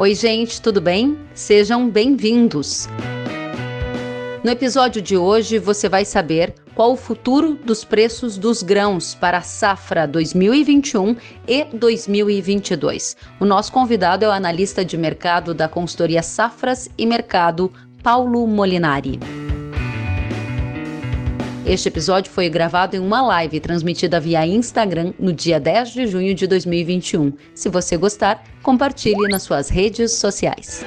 Oi, gente, tudo bem? Sejam bem-vindos. No episódio de hoje, você vai saber qual o futuro dos preços dos grãos para a safra 2021 e 2022. O nosso convidado é o analista de mercado da consultoria Safras e Mercado, Paulo Molinari. Este episódio foi gravado em uma live transmitida via Instagram no dia 10 de junho de 2021. Se você gostar, compartilhe nas suas redes sociais.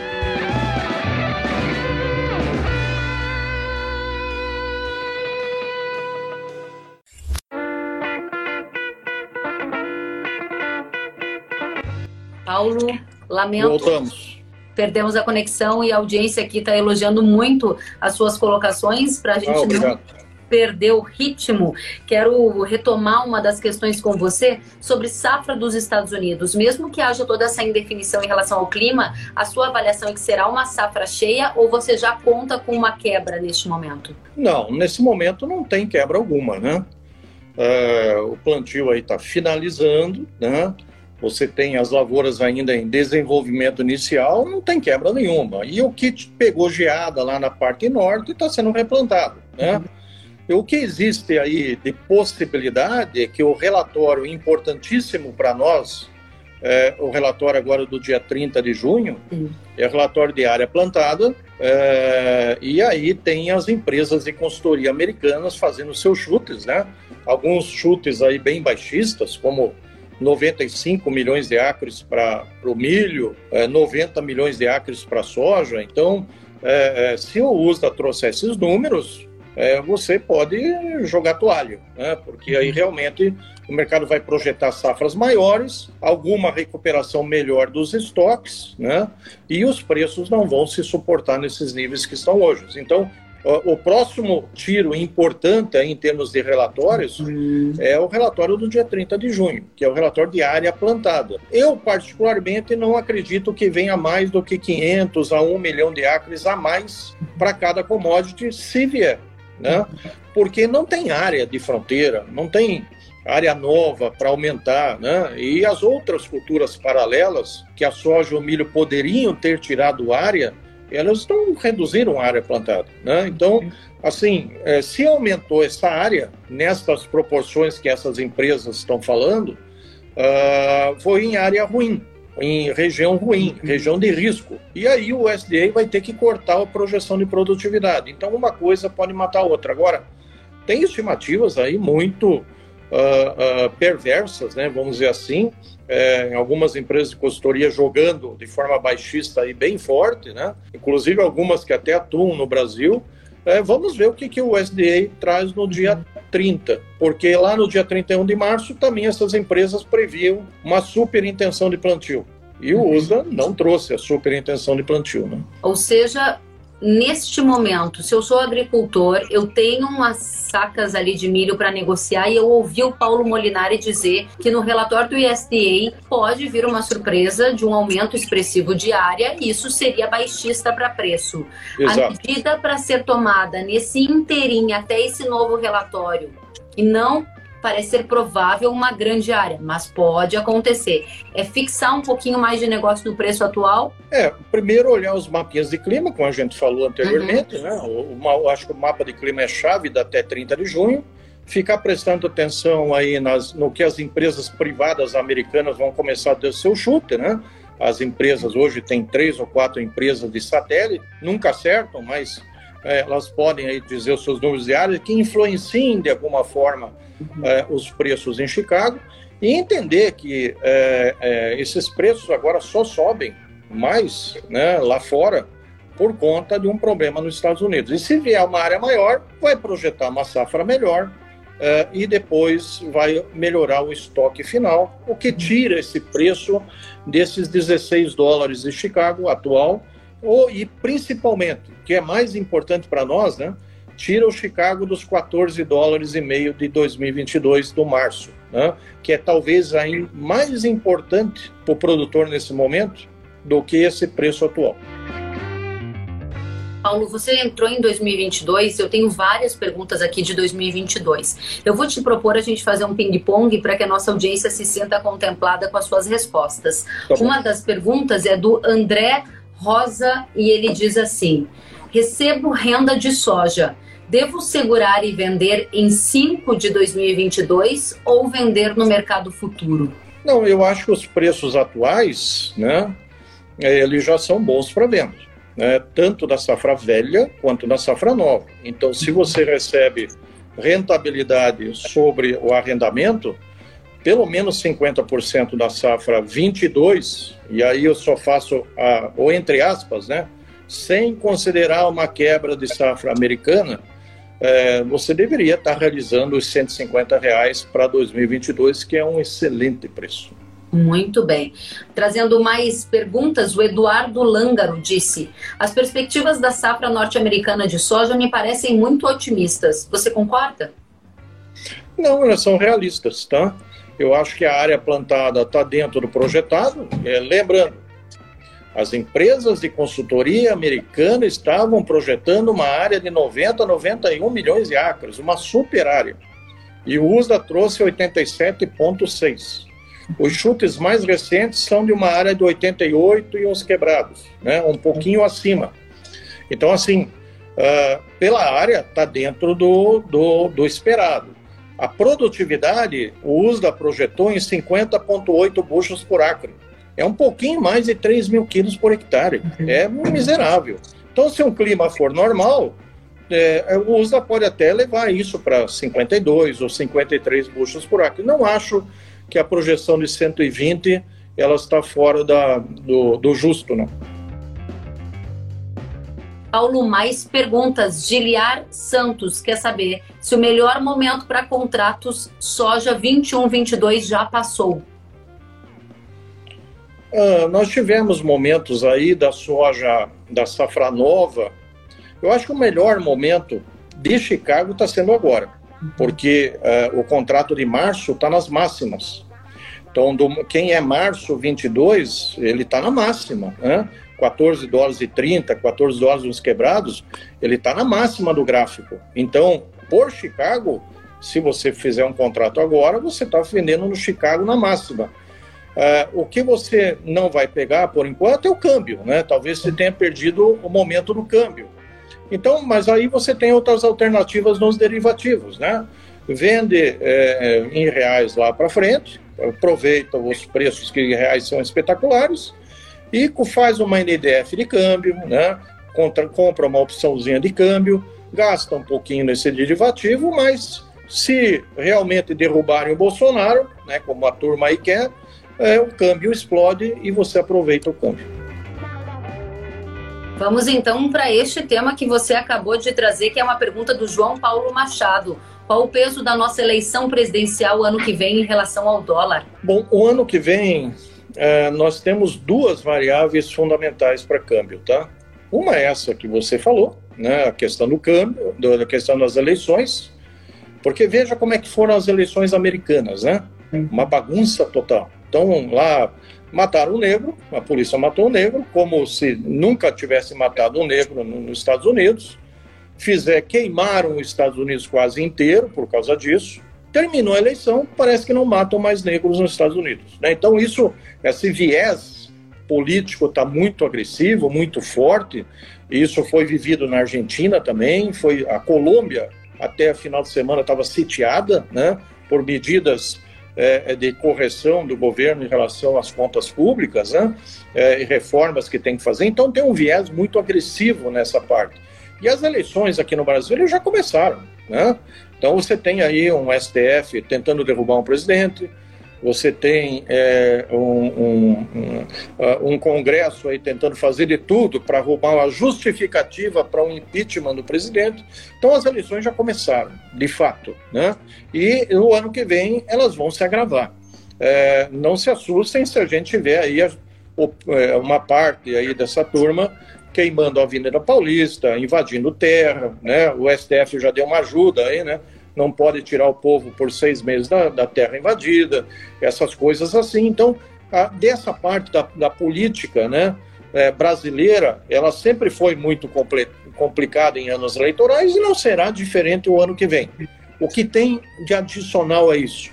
Paulo, lamento. Voltamos. Perdemos a conexão e a audiência aqui está elogiando muito as suas colocações para a gente ah, não perder o ritmo. Quero retomar uma das questões com você sobre safra dos Estados Unidos. Mesmo que haja toda essa indefinição em relação ao clima, a sua avaliação é que será uma safra cheia ou você já conta com uma quebra neste momento? Não, nesse momento não tem quebra alguma, né? É, o plantio aí está finalizando, né? você tem as lavouras ainda em desenvolvimento inicial, não tem quebra nenhuma. E o que pegou geada lá na parte norte está sendo replantado. Né? Uhum. O que existe aí de possibilidade é que o relatório importantíssimo para nós, é, o relatório agora do dia 30 de junho, uhum. é o relatório de área plantada, é, e aí tem as empresas de consultoria americanas fazendo seus chutes, né? Alguns chutes aí bem baixistas, como 95 milhões de acres para o milho, é, 90 milhões de acres para a soja. Então, é, é, se o USDA trouxer esses números, é, você pode jogar toalha, né? porque aí realmente o mercado vai projetar safras maiores, alguma recuperação melhor dos estoques, né? e os preços não vão se suportar nesses níveis que estão hoje. Então, o próximo tiro importante em termos de relatórios uhum. é o relatório do dia 30 de junho, que é o relatório de área plantada. Eu, particularmente, não acredito que venha mais do que 500 a 1 milhão de acres a mais para cada commodity, se vier. Né? Porque não tem área de fronteira, não tem área nova para aumentar, né? E as outras culturas paralelas que a soja e o milho poderiam ter tirado área, elas não reduziram a área plantada. Né? Então, assim, é, se aumentou essa área nessas proporções que essas empresas estão falando, uh, foi em área ruim, em região ruim, região de risco. E aí o USDA vai ter que cortar a projeção de produtividade. Então, uma coisa pode matar a outra. Agora, tem estimativas aí muito uh, uh, perversas, né, vamos dizer assim, é, em algumas empresas de consultoria jogando de forma baixista e bem forte, né? inclusive algumas que até atuam no Brasil. É, vamos ver o que, que o USDA traz no dia 30, porque lá no dia 31 de março também essas empresas previam uma super intenção de plantio. E o USA não trouxe a super intenção de plantio. Né? Ou seja, neste momento, se eu sou agricultor, eu tenho umas sacas ali de milho para negociar e eu ouvi o Paulo Molinari dizer que no relatório do ISDA pode vir uma surpresa de um aumento expressivo de área e isso seria baixista para preço. Exato. A medida para ser tomada nesse inteirinho até esse novo relatório e não parecer provável uma grande área, mas pode acontecer. É fixar um pouquinho mais de negócio no preço atual? É, primeiro olhar os mapinhas de clima, como a gente falou anteriormente, uhum. né? O, o, acho que o mapa de clima é chave da até 30 de junho. Ficar prestando atenção aí nas, no que as empresas privadas americanas vão começar a ter seu chute, né? As empresas hoje têm três ou quatro empresas de satélite, nunca acertam, mas é, elas podem aí dizer os seus números diários que influenciem de alguma forma é, os preços em Chicago e entender que é, é, esses preços agora só sobem mais né, lá fora por conta de um problema nos Estados Unidos. E se vier uma área maior, vai projetar uma safra melhor é, e depois vai melhorar o estoque final, o que tira esse preço desses 16 dólares de Chicago atual, ou, e principalmente, que é mais importante para nós, né? tira o Chicago dos 14 dólares e meio de 2022 do março, né? que é talvez ainda mais importante para o produtor nesse momento do que esse preço atual. Paulo, você entrou em 2022, eu tenho várias perguntas aqui de 2022. Eu vou te propor a gente fazer um ping-pong para que a nossa audiência se sinta contemplada com as suas respostas. Tá Uma das perguntas é do André Rosa e ele diz assim: Recebo renda de soja. Devo segurar e vender em 5 de 2022 ou vender no mercado futuro? Não, eu acho que os preços atuais, né, eles já são bons para venda né, tanto da safra velha quanto da safra nova. Então, se você recebe rentabilidade sobre o arrendamento, pelo menos 50% da safra 22, e aí eu só faço, a, ou entre aspas, né, sem considerar uma quebra de safra americana, é, você deveria estar realizando os 150 reais para 2022, que é um excelente preço. Muito bem. Trazendo mais perguntas, o Eduardo Lângaro disse: As perspectivas da safra norte-americana de soja me parecem muito otimistas. Você concorda? Não, elas são realistas, tá? Eu acho que a área plantada está dentro do projetado. É, lembrando, as empresas de consultoria americana estavam projetando uma área de 90 a 91 milhões de acres, uma super área. E o USDA trouxe 87,6. Os chutes mais recentes são de uma área de 88 e uns quebrados, né? um pouquinho acima. Então, assim, uh, pela área, está dentro do, do, do, esperado. A produtividade, o USDA projetou em 50,8 buchos por acre. É um pouquinho mais de 3 mil quilos por hectare. Uhum. É miserável. Então, se um clima for normal, é, o USDA pode até levar isso para 52 ou 53 buchos por acre. Não acho que a projeção de 120 ela está fora da, do, do justo, né? Paulo, mais perguntas. Giliar Santos quer saber se o melhor momento para contratos soja 21-22 já passou. Ah, nós tivemos momentos aí da soja, da safra nova. Eu acho que o melhor momento de Chicago está sendo agora porque uh, o contrato de março está nas máximas. Então, do, quem é março 22, ele está na máxima, né? 14 dólares e 30, 14 dólares uns quebrados, ele está na máxima do gráfico. Então, por Chicago, se você fizer um contrato agora, você está vendendo no Chicago na máxima. Uh, o que você não vai pegar por enquanto é o câmbio, né? Talvez você tenha perdido o momento do câmbio. Então, mas aí você tem outras alternativas nos derivativos, né? Vende é, em reais lá para frente, aproveita os preços que em reais são espetaculares e faz uma NDF de câmbio, né? Contra, compra uma opçãozinha de câmbio, gasta um pouquinho nesse derivativo, mas se realmente derrubarem o Bolsonaro, né, como a turma aí quer, é, o câmbio explode e você aproveita o câmbio. Vamos então para este tema que você acabou de trazer, que é uma pergunta do João Paulo Machado. Qual o peso da nossa eleição presidencial ano que vem em relação ao dólar? Bom, o ano que vem é, nós temos duas variáveis fundamentais para câmbio, tá? Uma é essa que você falou, né, a questão do câmbio, a questão das eleições, porque veja como é que foram as eleições americanas, né? Uma bagunça total. Então lá mataram um negro, a polícia matou um negro, como se nunca tivesse matado um negro nos Estados Unidos. Fizer, queimaram os Estados Unidos quase inteiro por causa disso. Terminou a eleição, parece que não matam mais negros nos Estados Unidos. Né? Então, isso, esse viés político está muito agressivo, muito forte. Isso foi vivido na Argentina também. Foi a Colômbia até a final de semana estava sitiada, né, por medidas é, é, de correção do governo em relação às contas públicas né, é, e reformas que tem que fazer. Então tem um viés muito agressivo nessa parte. E as eleições aqui no Brasil já começaram. Né? Então você tem aí um STF tentando derrubar um presidente, você tem é, um, um, um, um, Congresso aí tentando fazer de tudo para roubar uma justificativa para um impeachment do presidente. Então as eleições já começaram, de fato, né? E no ano que vem elas vão se agravar. É, não se assustem se a gente tiver aí a, é, uma parte aí dessa turma queimando a Avenida Paulista, invadindo terra, né? O STF já deu uma ajuda aí, né? Não pode tirar o povo por seis meses da, da terra invadida, essas coisas assim. Então, a, dessa parte da, da política né, é, brasileira, ela sempre foi muito complicada em anos eleitorais e não será diferente o ano que vem. O que tem de adicional a isso?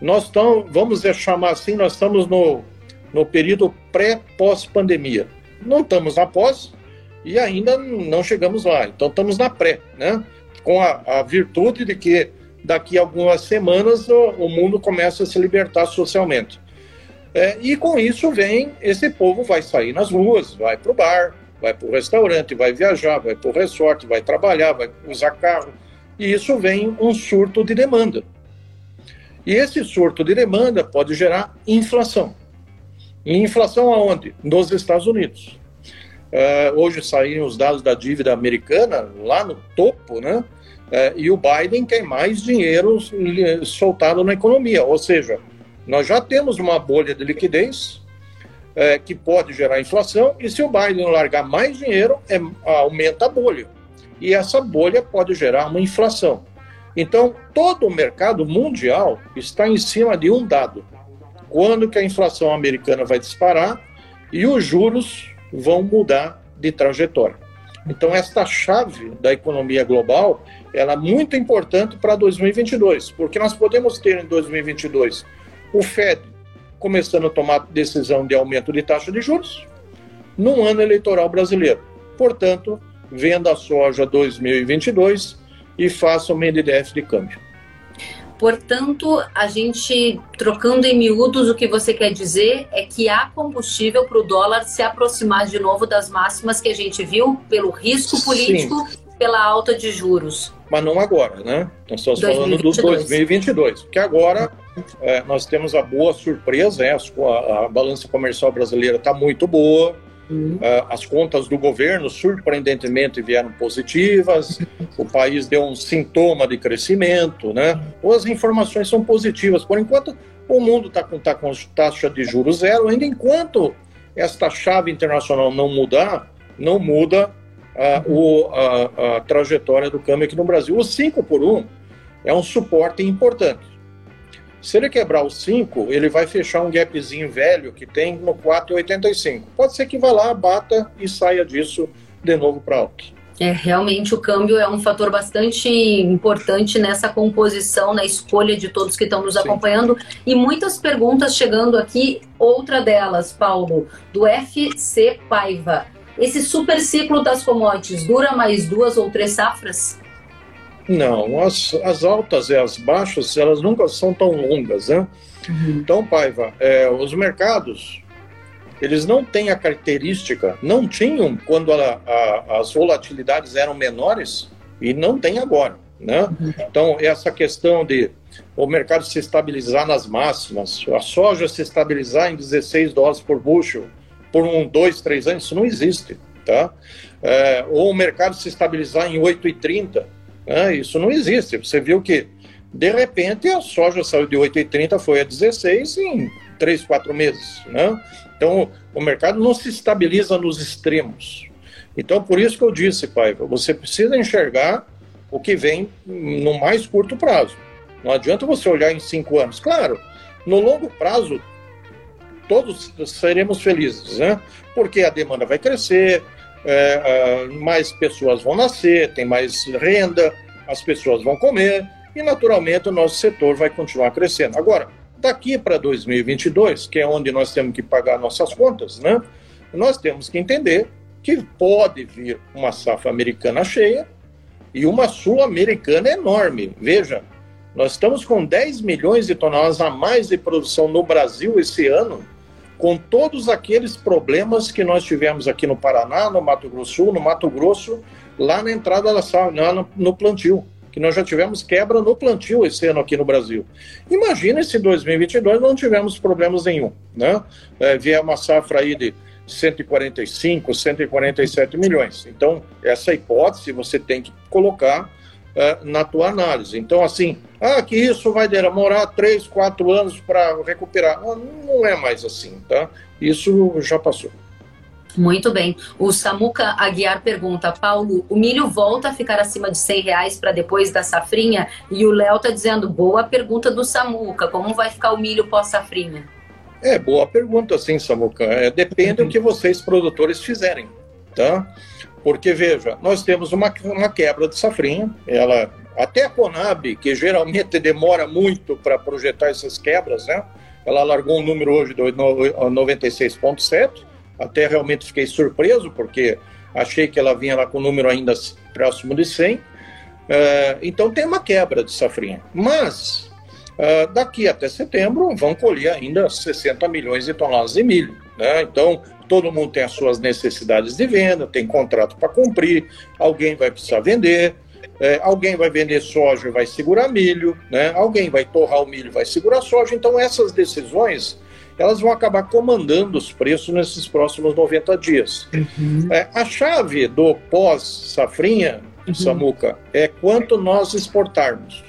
Nós estamos, vamos chamar assim, nós estamos no, no período pré-pós-pandemia. Não estamos na pós e ainda não chegamos lá. Então estamos na pré, né? Com a, a virtude de que daqui a algumas semanas o, o mundo começa a se libertar socialmente. É, e com isso vem, esse povo vai sair nas ruas, vai para o bar, vai para o restaurante, vai viajar, vai para o resort, vai trabalhar, vai usar carro. E isso vem um surto de demanda. E esse surto de demanda pode gerar inflação. E inflação aonde? Nos Estados Unidos. Uh, hoje saíram os dados da dívida americana lá no topo, né? Uh, e o Biden quer mais dinheiro soltado na economia. Ou seja, nós já temos uma bolha de liquidez é, que pode gerar inflação, e se o Biden largar mais dinheiro, é, aumenta a bolha. E essa bolha pode gerar uma inflação. Então, todo o mercado mundial está em cima de um dado: quando que a inflação americana vai disparar e os juros vão mudar de trajetória. Então, esta chave da economia global ela é muito importante para 2022, porque nós podemos ter em 2022 o Fed começando a tomar decisão de aumento de taxa de juros num ano eleitoral brasileiro. Portanto, venda a soja 2022 e faça o MNDF de câmbio. Portanto, a gente, trocando em miúdos, o que você quer dizer é que há combustível para o dólar se aproximar de novo das máximas que a gente viu pelo risco político Sim. pela alta de juros. Mas não agora, né? Nós estamos 2022. falando do 2022, porque agora é, nós temos a boa surpresa, né? a, a balança comercial brasileira está muito boa, uhum. É, as contas do governo surpreendentemente vieram positivas, o país deu um sintoma de crescimento, né? Ou as informações são positivas. Por enquanto, o mundo está com, tá com taxa de juros zero, ainda enquanto esta chave internacional não mudar, não muda a, o, a, trajetória do câmbio aqui no Brasil. O 5 por 1 é um suporte importante. Se ele quebrar o 5, ele vai fechar um gapzinho velho que tem no 4,85. Pode ser que vá lá, bata e saia disso de novo para alto. É, realmente o câmbio é um fator bastante importante nessa composição, na escolha de todos que estão nos Sim. acompanhando. E muitas perguntas chegando aqui. Outra delas, Paulo, do FC Paiva. Esse super ciclo das commodities dura mais duas ou três safras? Não, as, as altas e as baixas, elas nunca são tão longas, né? Uhum. Então, Paiva, é, os mercados, eles não têm a característica, não tinham quando a, a, as volatilidades eram menores e não tem agora, né? Uhum. Então, essa questão de o mercado se estabilizar nas máximas, a soja se estabilizar em 16 dólares por bushel por um, dois, três anos, isso não existe, tá? É, ou o mercado se estabilizar em 8,30 né? Isso não existe. Você viu que, de repente, a soja saiu de 8,30, foi a 16 em 3, 4 meses. Né? Então, o mercado não se estabiliza nos extremos. Então, por isso que eu disse, pai, você precisa enxergar o que vem no mais curto prazo. Não adianta você olhar em cinco anos. Claro, no longo prazo, todos seremos felizes, né? Porque a demanda vai crescer, é, mais pessoas vão nascer, tem mais renda, as pessoas vão comer e, naturalmente, o nosso setor vai continuar crescendo. Agora, daqui para 2022, que é onde nós temos que pagar nossas contas, né? Nós temos que entender que pode vir uma safra americana cheia e uma sul-americana enorme. Veja, nós estamos com 10 milhões de toneladas a mais de produção no Brasil esse ano com todos aqueles problemas que nós tivemos aqui no Paraná, no Mato Grosso Sul, no Mato Grosso, lá na entrada da no, no plantio, que nós já tivemos quebra no plantio esse ano aqui no Brasil. Imagina se em 2022 não tivemos problemas nenhum, né? É, vier uma safra aí de 145, 147 milhões. Então, essa hipótese você tem que colocar é, na tua análise. Então, assim, ah, que isso vai demorar três, quatro anos para recuperar. Não, não é mais assim, tá? Isso já passou. Muito bem. O Samuca Aguiar pergunta, Paulo, o milho volta a ficar acima de 100 reais para depois da safrinha? E o Léo está dizendo, boa pergunta do Samuca, como vai ficar o milho pós-safrinha? É, boa pergunta, sim, Samuca. É, depende do que vocês, produtores, fizerem, tá? Porque, veja, nós temos uma, uma quebra de safrinha, ela, até a Conab, que geralmente demora muito para projetar essas quebras, né? Ela largou um número hoje de 96,7, até realmente fiquei surpreso, porque achei que ela vinha lá com um número ainda próximo de 100. Uh, eh, então tem uma quebra de safrinha. Mas uh, daqui até setembro vão colher ainda 60 milhões de toneladas de milho. Né? Então todo mundo tem as suas necessidades de venda, tem contrato para cumprir, alguém vai precisar vender, é, alguém vai vender soja e vai segurar milho, né? alguém vai torrar o milho e vai segurar soja. Então, essas decisões elas vão acabar comandando os preços nesses próximos 90 dias. Uhum. É, a chave do pós-safrinha, uhum. Samuca, é quanto nós exportarmos.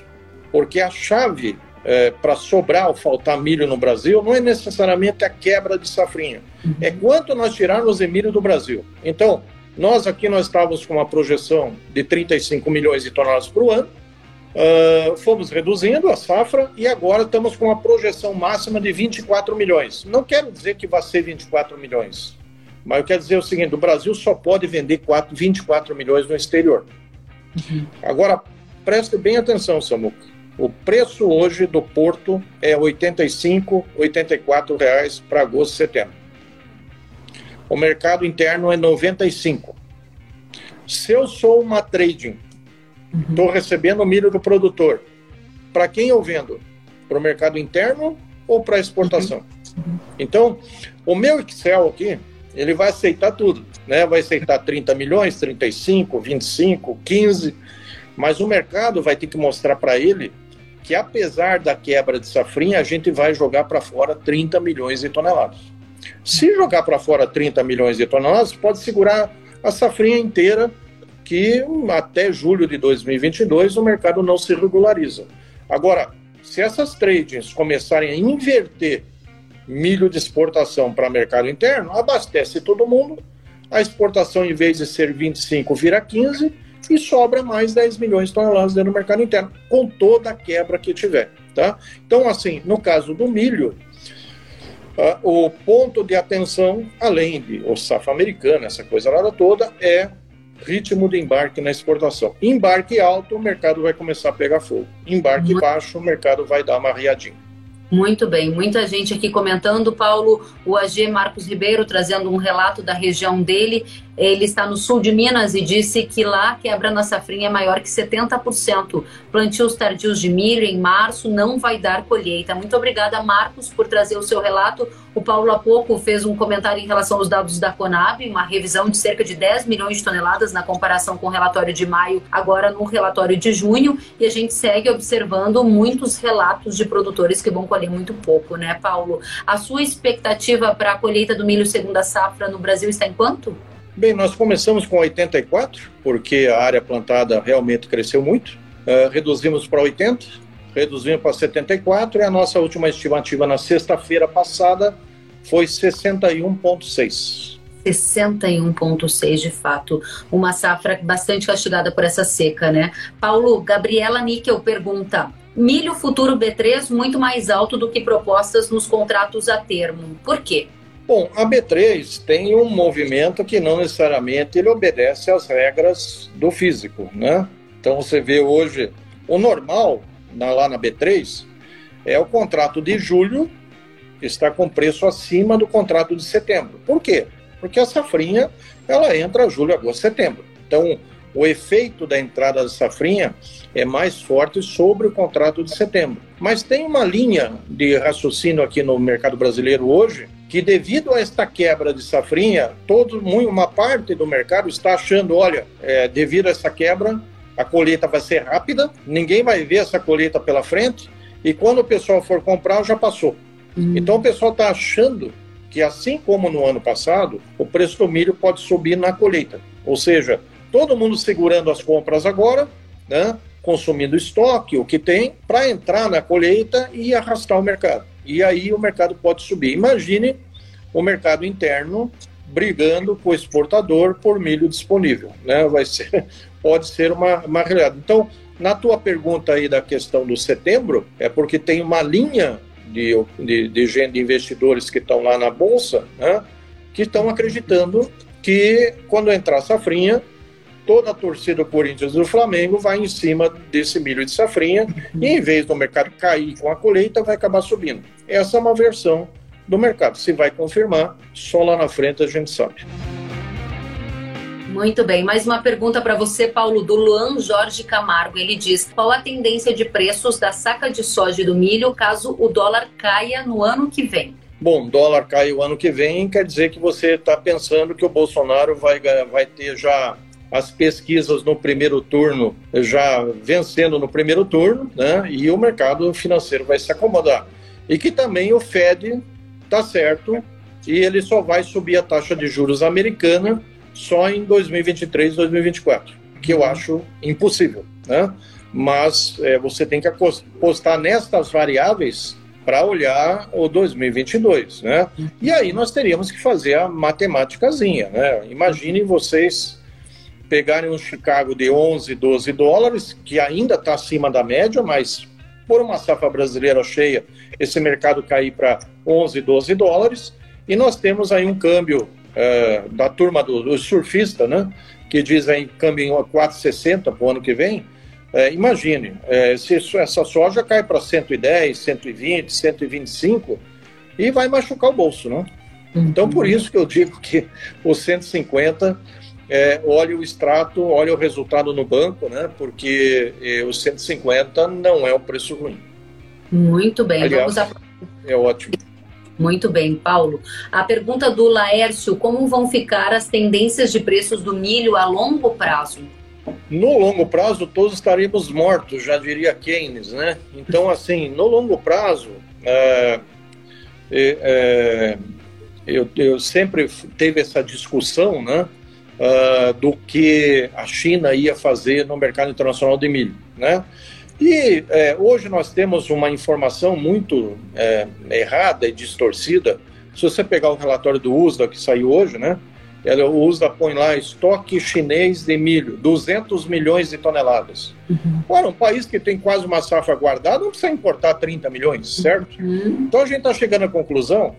Porque a chave é, para sobrar ou faltar milho no Brasil não é necessariamente a quebra de safrinha. É quanto nós tirarmos milho do Brasil. Então, nós aqui nós estávamos com uma projeção de 35 milhões de toneladas por ano, uh, fomos reduzindo a safra e agora estamos com uma projeção máxima de 24 milhões. Não quero dizer que vai ser 24 milhões, mas eu quero dizer o seguinte: o Brasil só pode vender 4, 24 milhões no exterior. Uhum. Agora, preste bem atenção, Samuca. O preço hoje do porto é 85, 84 reais para agosto e setembro. O mercado interno é 95. Se eu sou uma trading, estou uhum. recebendo milho do produtor, para quem eu vendo? Para o mercado interno ou para exportação? Uhum. Então, o meu Excel aqui, ele vai aceitar tudo, né? Vai aceitar 30 milhões, 35, 25, 15, mas o mercado vai ter que mostrar para ele que apesar da quebra de safrinha, a gente vai jogar para fora 30 milhões de toneladas. Se jogar para fora 30 milhões de toneladas, pode segurar a safrinha inteira, que até julho de 2022 o mercado não se regulariza. Agora, se essas tradings começarem a inverter milho de exportação para mercado interno, abastece todo mundo, a exportação, em vez de ser 25, vira 15, e sobra mais 10 milhões de toneladas dentro do mercado interno, com toda a quebra que tiver. Tá? Então, assim, no caso do milho, uh, o ponto de atenção, além de o safra americana, essa coisa lá toda, é ritmo de embarque na exportação. Embarque alto, o mercado vai começar a pegar fogo. Embarque baixo, o mercado vai dar uma riadinha. Muito bem, muita gente aqui comentando, Paulo, o AG Marcos Ribeiro trazendo um relato da região dele. Ele está no sul de Minas e disse que lá quebra na safrinha é maior que 70%. Plantios tardios de milho em março não vai dar colheita. Muito obrigada, Marcos, por trazer o seu relato. O Paulo há pouco fez um comentário em relação aos dados da Conab, uma revisão de cerca de 10 milhões de toneladas na comparação com o relatório de maio, agora no relatório de junho, e a gente segue observando muitos relatos de produtores que vão colher muito pouco, né, Paulo? A sua expectativa para a colheita do milho segunda safra no Brasil está em quanto? Bem, nós começamos com 84, porque a área plantada realmente cresceu muito. Uh, reduzimos para 80, reduzimos para 74 e a nossa última estimativa na sexta-feira passada foi 61,6. 61,6 de fato. Uma safra bastante castigada por essa seca, né? Paulo, Gabriela Níquel pergunta: milho futuro B3 muito mais alto do que propostas nos contratos a termo. Por quê? Bom, a B3 tem um movimento que não necessariamente ele obedece às regras do físico, né? Então você vê hoje o normal na, lá na B3 é o contrato de julho está com preço acima do contrato de setembro. Por quê? Porque a safrinha ela entra julho, agosto, setembro. Então, o efeito da entrada da safrinha é mais forte sobre o contrato de setembro. Mas tem uma linha de raciocínio aqui no mercado brasileiro hoje que devido a esta quebra de safrinha, todo uma parte do mercado está achando, olha, é, devido a essa quebra, a colheita vai ser rápida, ninguém vai ver essa colheita pela frente, e quando o pessoal for comprar, já passou. Uhum. Então o pessoal está achando que, assim como no ano passado, o preço do milho pode subir na colheita. Ou seja, todo mundo segurando as compras agora, né, consumindo estoque, o que tem, para entrar na colheita e arrastar o mercado. E aí o mercado pode subir. Imagine o mercado interno brigando com o exportador por milho disponível. Né? Vai ser, pode ser uma, uma realidade. Então, na tua pergunta aí da questão do setembro, é porque tem uma linha de, de, de, de investidores que estão lá na Bolsa, né, que estão acreditando que quando entrar a safrinha, toda a torcida do Corinthians e do Flamengo vai em cima desse milho de safrinha e em vez do mercado cair com a colheita, vai acabar subindo. Essa é uma versão do mercado. Se vai confirmar, só lá na frente a gente sabe. Muito bem. Mais uma pergunta para você, Paulo, do Luan Jorge Camargo. Ele diz: qual a tendência de preços da saca de soja e do milho caso o dólar caia no ano que vem? Bom, dólar cai o ano que vem, quer dizer que você está pensando que o Bolsonaro vai, vai ter já as pesquisas no primeiro turno já vencendo no primeiro turno, né? E o mercado financeiro vai se acomodar. E que também o Fed está certo e ele só vai subir a taxa de juros americana só em 2023, 2024, que eu acho impossível, né? Mas é, você tem que apostar nestas variáveis para olhar o 2022, né? E aí nós teríamos que fazer a matemáticazinha, né? Imaginem vocês pegarem um Chicago de 11, 12 dólares, que ainda está acima da média, mas por uma safra brasileira cheia, esse mercado cair para 11, 12 dólares, e nós temos aí um câmbio é, da turma do, do, surfista, né, que diz aí câmbio em 4,60 para o ano que vem, é, imagine, é, se essa soja cai para 110, 120, 125, e vai machucar o bolso, né? Então, por uhum. isso que eu digo que o 150 é, olhe o extrato, olhe o resultado no banco, né? Porque é, o 150 não é um preço ruim. Muito bem, Aliás, vamos a... É ótimo. Muito bem, Paulo. A pergunta do Laércio: como vão ficar as tendências de preços do milho a longo prazo? No longo prazo, todos estaremos mortos, já diria Keynes, né? Então, assim, no longo prazo, é, é, é eu, eu sempre teve essa discussão, né? Uh, do que a China ia fazer no mercado internacional de milho, né? E é, hoje nós temos uma informação muito é, errada e distorcida. Se você pegar o relatório do USDA que saiu hoje, né? O USDA põe lá estoque chinês de milho, 200 milhões de toneladas. Uhum. Ora, um país que tem quase uma safra guardada não precisa importar 30 milhões, certo? Uhum. Então a gente está chegando à conclusão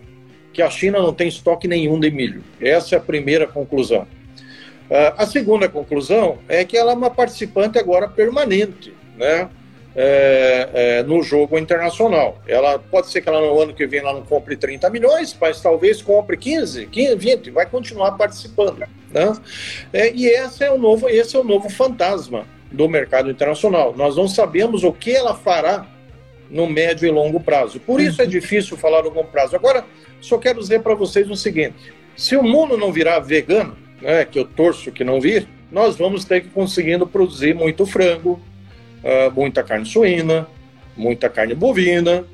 que a China não tem estoque nenhum de milho. Essa é a primeira conclusão. Uh, a segunda conclusão é que ela é uma participante agora permanente, né? É, é, no jogo internacional. Ela pode ser que ela no ano que vem ela não compre 30 milhões, mas talvez compre 15, 15 20, vai continuar participando. Né? É, e esse é, o novo, esse é o novo fantasma do mercado internacional. Nós não sabemos o que ela fará no médio e longo prazo. Por isso é difícil falar no longo prazo. Agora, só quero dizer para vocês o seguinte: se o mundo não virar vegano, né, que eu torço que não vir, nós vamos ter que conseguindo produzir muito frango, uh, muita carne suína, muita carne bovina,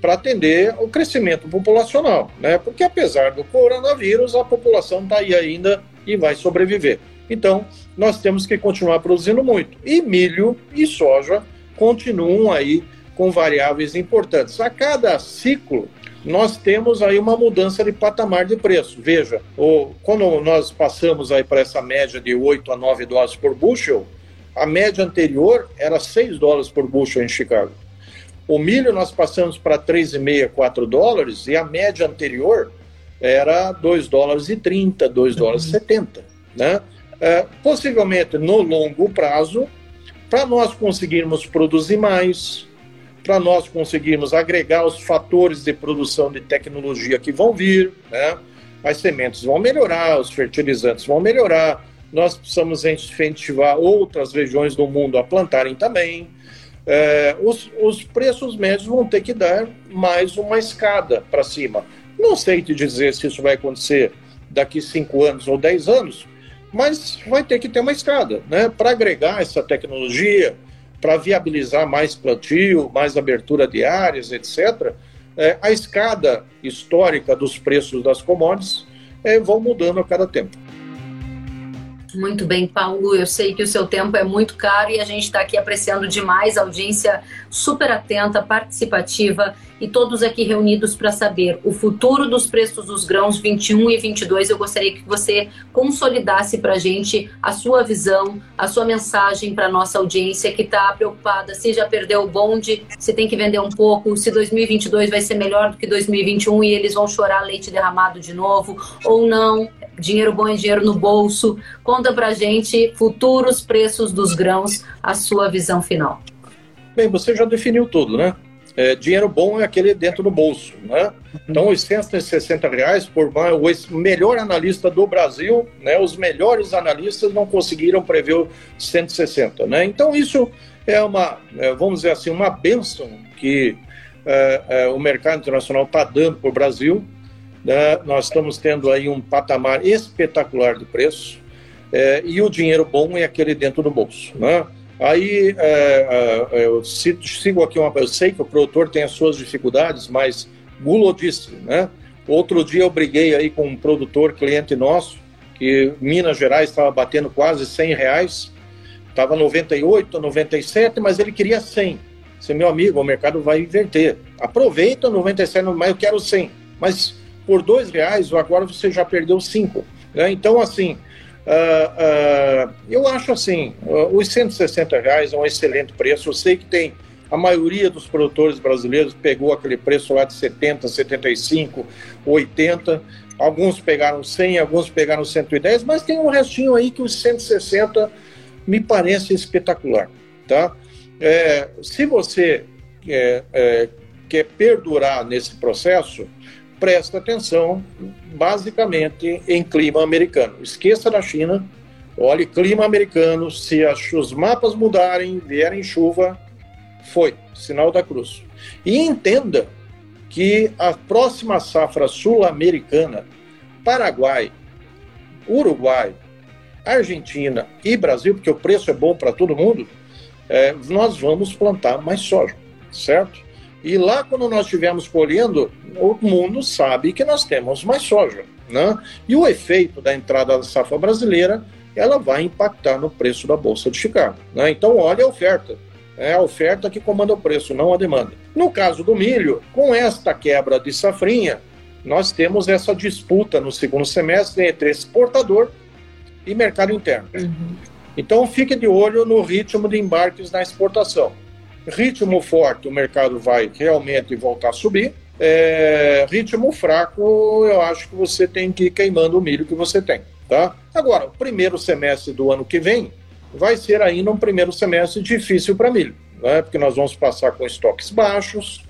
para atender o crescimento populacional, né? Porque apesar do coronavírus, a população está aí ainda e vai sobreviver. Então, nós temos que continuar produzindo muito. E milho e soja continuam aí com variáveis importantes. A cada ciclo, nós temos aí uma mudança de patamar de preço. Veja, o, quando nós passamos aí para essa média de 8 a 9 dólares por bushel, a média anterior era 6 dólares por bushel em Chicago. O milho nós passamos para 3,5, 4 dólares e a média anterior era 2 dólares e 30, 2 dólares e 70. Né? É, possivelmente no longo prazo, para nós conseguirmos produzir mais, para nós conseguirmos agregar os fatores de produção de tecnologia que vão vir, né? as sementes vão melhorar, os fertilizantes vão melhorar, nós precisamos incentivar outras regiões do mundo a plantarem também. É, os, os preços médios vão ter que dar mais uma escada para cima. Não sei te dizer se isso vai acontecer daqui cinco anos ou dez anos, mas vai ter que ter uma escada, né? Para agregar essa tecnologia, para viabilizar mais plantio, mais abertura de áreas, etc., é, a escada histórica dos preços das commodities é, vão mudando a cada tempo. Muito bem, Paulo. Eu sei que o seu tempo é muito caro e a gente está aqui apreciando demais a audiência super atenta, participativa e todos aqui reunidos para saber o futuro dos preços dos grãos 21 e 22. Eu gostaria que você consolidasse para a gente a sua visão, a sua mensagem para nossa audiência que está preocupada se já perdeu o bonde, se tem que vender um pouco, se 2022 vai ser melhor do que 2021 e eles vão chorar leite derramado de novo ou não dinheiro bom é dinheiro no bolso. Conta pra gente futuros preços dos grãos, a sua visão final. Bem, você já definiu tudo, né? É, dinheiro bom é aquele dentro do bolso, né? Então, os 160 reais por o melhor analista do Brasil, né? Os melhores analistas não conseguiram prever o 160, né? Então, isso é uma, é, vamos dizer assim, uma benção que é, é, o mercado internacional está dando para o Brasil. Né? Nós estamos tendo aí um patamar espetacular de preço é, e o dinheiro bom é aquele dentro do bolso, né? Aí é, é, eu sigo aqui uma. Eu sei que o produtor tem as suas dificuldades, mas Gulo disse, né? Outro dia eu briguei aí com um produtor, cliente nosso, que Minas Gerais estava batendo quase 100 reais, estava 98, 97, mas ele queria 100. Você, meu amigo, o mercado vai inverter. Aproveita 97, mas eu quero 100. Mas por dois reais, agora você já perdeu cinco. Né? Então, assim, Uh, uh, eu acho assim, uh, os 160 reais é um excelente preço. Eu sei que tem a maioria dos produtores brasileiros pegou aquele preço lá de 70, 75, 80. Alguns pegaram 100, alguns pegaram 110, mas tem um restinho aí que os 160 me parece espetacular, tá? É, se você é, é, quer perdurar nesse processo, presta atenção basicamente em clima americano. Esqueça da China, olhe clima americano, se as, os mapas mudarem, vierem chuva, foi, sinal da cruz. E entenda que a próxima safra sul-americana, Paraguai, Uruguai, Argentina e Brasil, porque o preço é bom para todo mundo, é, nós vamos plantar mais soja, certo? E lá, quando nós estivermos colhendo, o mundo sabe que nós temos mais soja. Né? E o efeito da entrada da safra brasileira, ela vai impactar no preço da Bolsa de Chicago. Né? Então, olha a oferta. É a oferta que comanda o preço, não a demanda. No caso do milho, com esta quebra de safrinha, nós temos essa disputa no segundo semestre entre exportador e mercado interno. Uhum. Então, fique de olho no ritmo de embarques na exportação ritmo forte, o mercado vai realmente voltar a subir. É, ritmo fraco, eu acho que você tem que ir queimando o milho que você tem. Tá? Agora, o primeiro semestre do ano que vem vai ser ainda um primeiro semestre difícil para milho, né? porque nós vamos passar com estoques baixos,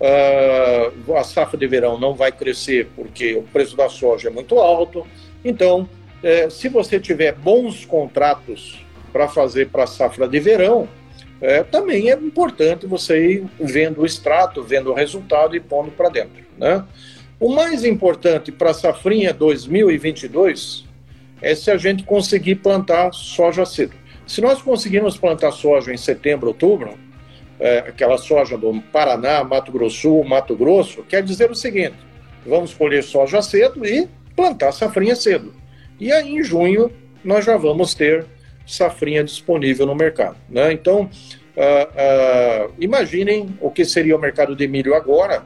uh, a safra de verão não vai crescer porque o preço da soja é muito alto. Então, é, se você tiver bons contratos para fazer para a safra de verão, é, também é importante você ir vendo o extrato, vendo o resultado e pondo para dentro. Né? O mais importante para a safrinha 2022 é se a gente conseguir plantar soja cedo. Se nós conseguirmos plantar soja em setembro, outubro, é, aquela soja do Paraná, Mato Grosso, Mato Grosso, quer dizer o seguinte: vamos colher soja cedo e plantar safrinha cedo. E aí em junho nós já vamos ter safrinha disponível no mercado. Né? Então, uh, uh, imaginem o que seria o mercado de milho agora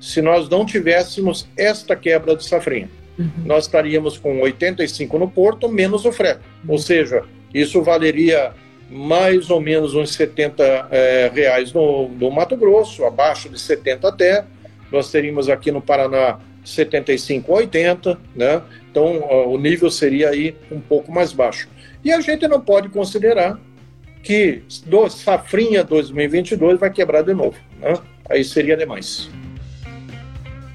se nós não tivéssemos esta quebra de safrinha. Uhum. Nós estaríamos com 85 no porto, menos o frete. Uhum. Ou seja, isso valeria mais ou menos uns 70 é, reais no, no Mato Grosso, abaixo de 70 até. Nós teríamos aqui no Paraná 75 a 80, né? Então o nível seria aí um pouco mais baixo. E a gente não pode considerar que do safrinha 2022 vai quebrar de novo. Né? Aí seria demais.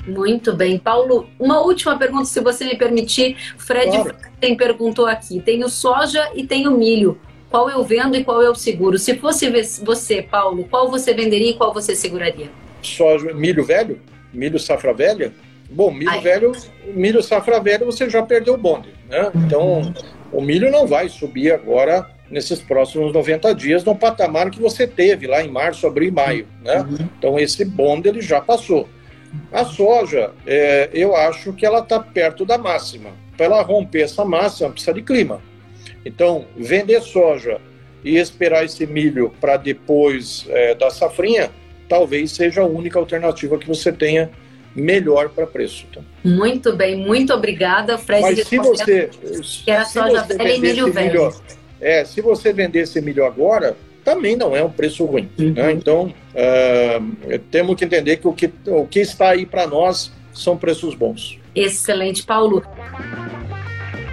Muito bem. Paulo, uma última pergunta, se você me permitir. Fred claro. tem perguntou aqui: tenho soja e tenho milho. Qual eu vendo e qual eu seguro? Se fosse você, Paulo, qual você venderia e qual você seguraria? Soja, milho velho? Milho safra velha? Bom, milho Ai. velho, milho safra velha, você já perdeu o bonde, né? Então, o milho não vai subir agora nesses próximos 90 dias no patamar que você teve lá em março, abril e maio. Né? Uhum. Então esse bonde ele já passou. A soja, é, eu acho que ela está perto da máxima. Para ela romper essa máxima, precisa de clima. Então, vender soja e esperar esse milho para depois é, da safrinha, talvez seja a única alternativa que você tenha melhor para preço. Tá? Muito bem, muito obrigada, Fred. Mas se você. Que era soja velha e milho velho. Milho, é, se você vender esse milho agora, também não é um preço ruim. Uhum. Né? Então, uh, temos que entender que o que, o que está aí para nós são preços bons. Excelente, Paulo.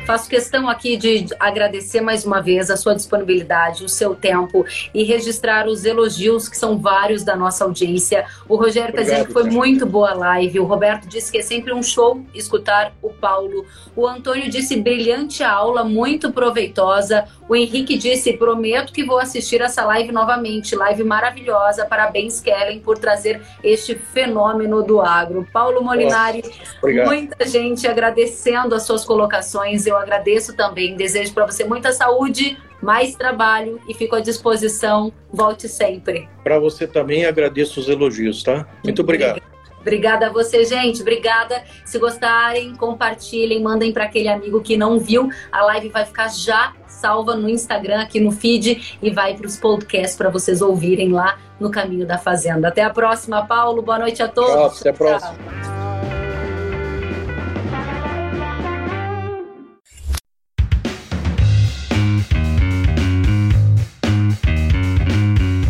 Faço questão aqui de agradecer mais uma vez a sua disponibilidade, o seu tempo e registrar os elogios que são vários da nossa audiência. O Rogério está dizendo que foi muito boa a live. O Roberto disse que é sempre um show escutar o Paulo. O Antônio disse brilhante aula, muito proveitosa. O Henrique disse: prometo que vou assistir essa live novamente. Live maravilhosa. Parabéns, Kellen, por trazer este fenômeno do agro. Paulo Molinari, muita gente agradecendo as suas colocações. Eu eu agradeço também. Desejo para você muita saúde, mais trabalho e fico à disposição. Volte sempre. Para você também agradeço os elogios, tá? Muito obrigado. Obrigada a você, gente. Obrigada. Se gostarem, compartilhem, mandem para aquele amigo que não viu. A live vai ficar já salva no Instagram, aqui no feed e vai para os podcasts para vocês ouvirem lá no Caminho da Fazenda. Até a próxima, Paulo. Boa noite a todos. Tchau, até a próxima.